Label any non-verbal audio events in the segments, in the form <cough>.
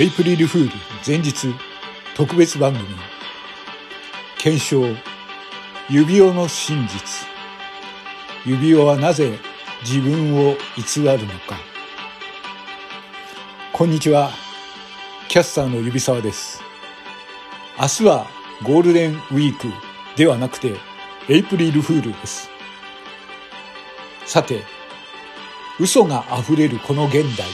エイプリルフール前日特別番組。検証指輪の真実。指輪はなぜ自分を偽るのか。こんにちは。キャスターの指沢です。明日はゴールデンウィークではなくてエイプリルフールです。さて嘘が溢れるこの現代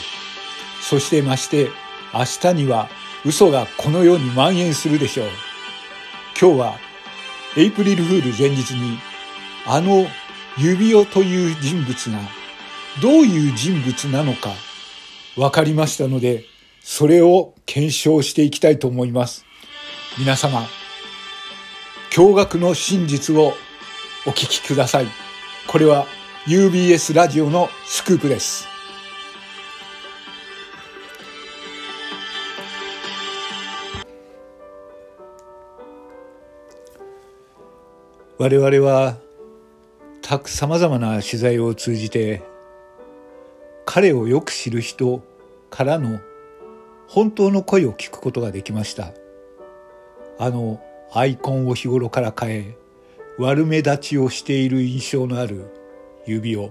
そしてまして明日には嘘がこの世に蔓延するでしょう。今日はエイプリルフール前日にあの指輪という人物がどういう人物なのか分かりましたので、それを検証していきたいと思います。皆様、驚愕の真実をお聞きください。これは UBS ラジオのスクープです。我々はたくさまざまな取材を通じて彼をよく知る人からの本当の声を聞くことができました。あのアイコンを日頃から変え悪目立ちをしている印象のある指輪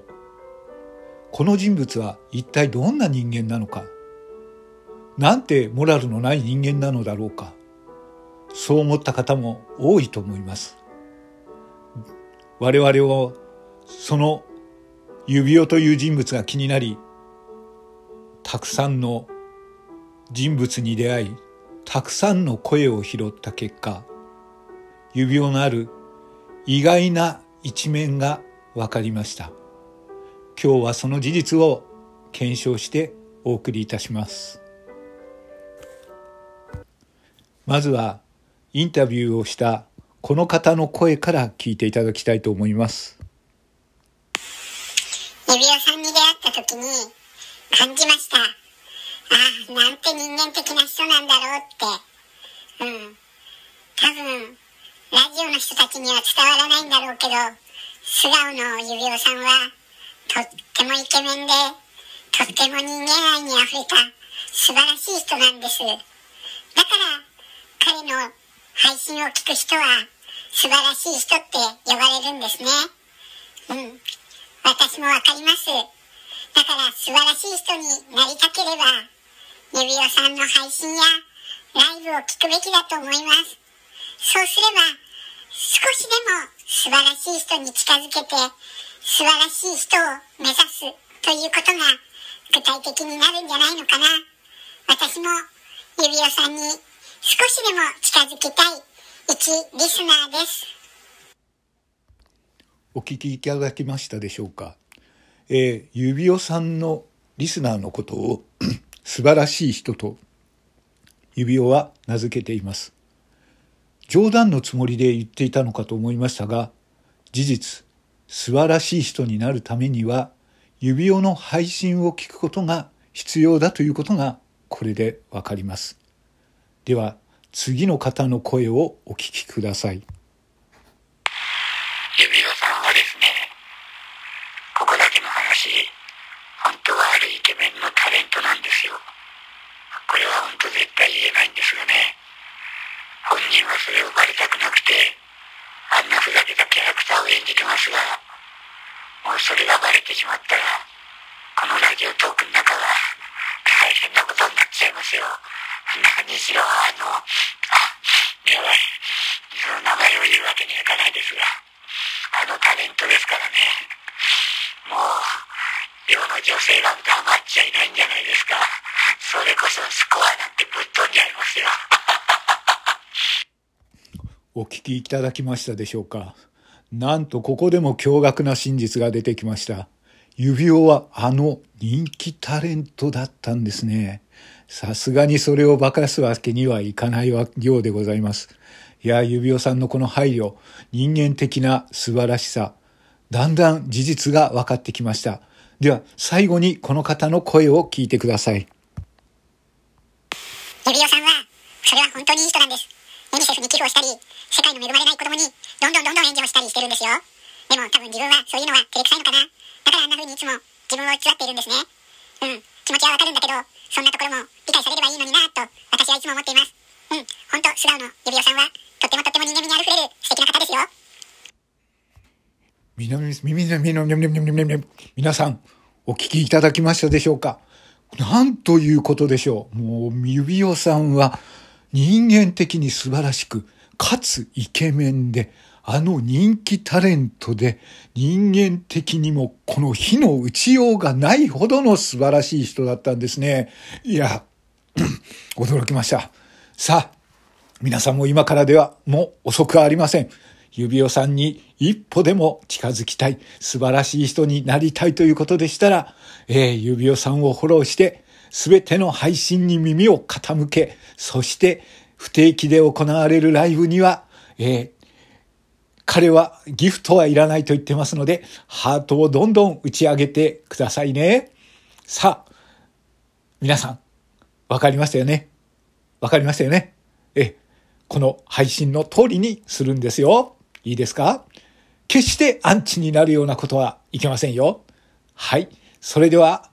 この人物は一体どんな人間なのか。なんてモラルのない人間なのだろうか。そう思った方も多いと思います。我々をその指輪という人物が気になりたくさんの人物に出会いたくさんの声を拾った結果指輪のある意外な一面が分かりました。今日はその事実を検証してお送りいたします。まずはインタビューをしたこの方の声から聞いていただきたいと思います。指輪さんに出会った時に感じました。ああ、なんて人間的な人なんだろうって。うん。多分、ラジオの人たちには伝わらないんだろうけど、素顔の指輪さんは、とってもイケメンで、とっても人間愛に溢れた素晴らしい人なんです。だから、彼の配信を聞く人は、素晴らしい人って呼ばれるんですね。うん。私もわかります。だから素晴らしい人になりたければ、指輪さんの配信やライブを聞くべきだと思います。そうすれば、少しでも素晴らしい人に近づけて、素晴らしい人を目指すということが具体的になるんじゃないのかな。私も指輪さんに少しでも近づきたい一リスナーです。お聞きいただきましたでしょうか？えー、指輪さんのリスナーのことを <coughs> 素晴らしい人と指輪は名付けています。冗談のつもりで言っていたのかと思いましたが、事実、素晴らしい人になるためには、指輪の配信を聞くことが必要だということがこれでわかります。では、次の方の声をお聞きください。指輪さんはですね、ここだけの話、本当はあるイケメンのタレントなんですよ。これは本当絶対言えないんですよね。本人はそれをバレたくなくて、あんなふざけたキャラクターを演じてますが、もうそれがバレてしまったら、このラジオトークの中は大変なことになっちゃいますよ。何しろ、あの、を言うわけにはいかないですが、あのタレントですからね。もう、世の女性が黙っちゃいないんじゃないですか。それこそスコアなんてぶっ飛んじゃいますよ。<laughs> お聞きいただきましたでしょうか。なんとここでも驚愕な真実が出てきました。指輪はあの人気タレントだったんですね。さすがにそれを化かすわけにはいかないようでございます。いや、指輪さんのこの配慮、人間的な素晴らしさ、だんだん事実が分かってきました。では、最後にこの方の声を聞いてください。指輪さんは、それは本当にいい人なんです。ユニセフに寄付をしたり、世界の恵まれない子供にどんどんどんどん援助をしたりしてるんですよ。でも多分自分はそういうのは照れくさいのかな。だからあんな風にいつも自分を偽っているんですね。うん。気持ちはわかるんだけど、そんなところも理解されればいいのになと、私はいつも思っています。うん、ほんと、素顔の指輪さんは、とってもとても人間味にあふれる素敵な方ですよ。みなみ、みみなみなみなみなみなみなみ皆さん、お聞きいただきましたでしょうかなんということでしょう。もう、指輪さんは人間的に素晴らしく、かつイケメンで、あの人気タレントで人間的にもこの火の打ちようがないほどの素晴らしい人だったんですね。いや、驚きました。さあ、皆さんも今からではもう遅くありません。指輪さんに一歩でも近づきたい、素晴らしい人になりたいということでしたら、えー、指輪さんをフォローして、すべての配信に耳を傾け、そして不定期で行われるライブには、えー、彼はギフトはいらないと言ってますので、ハートをどんどん打ち上げてくださいね。さあ、皆さん、わかりましたよね？わかりましたよね？え、この配信の通りにするんですよ。いいですか？決してアンチになるようなことはいけませんよ。はい。それでは、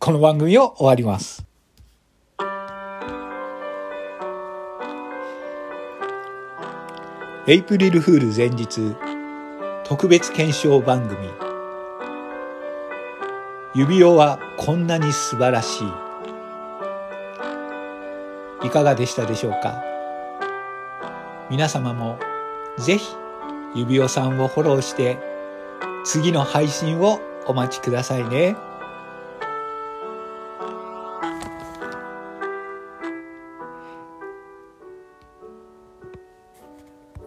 この番組を終わります。エイプリルフール前日特別検証番組指輪はこんなに素晴らしいいかがでしたでしょうか？皆様もぜひ指輪さんをフォローして次の配信をお待ちくださいね。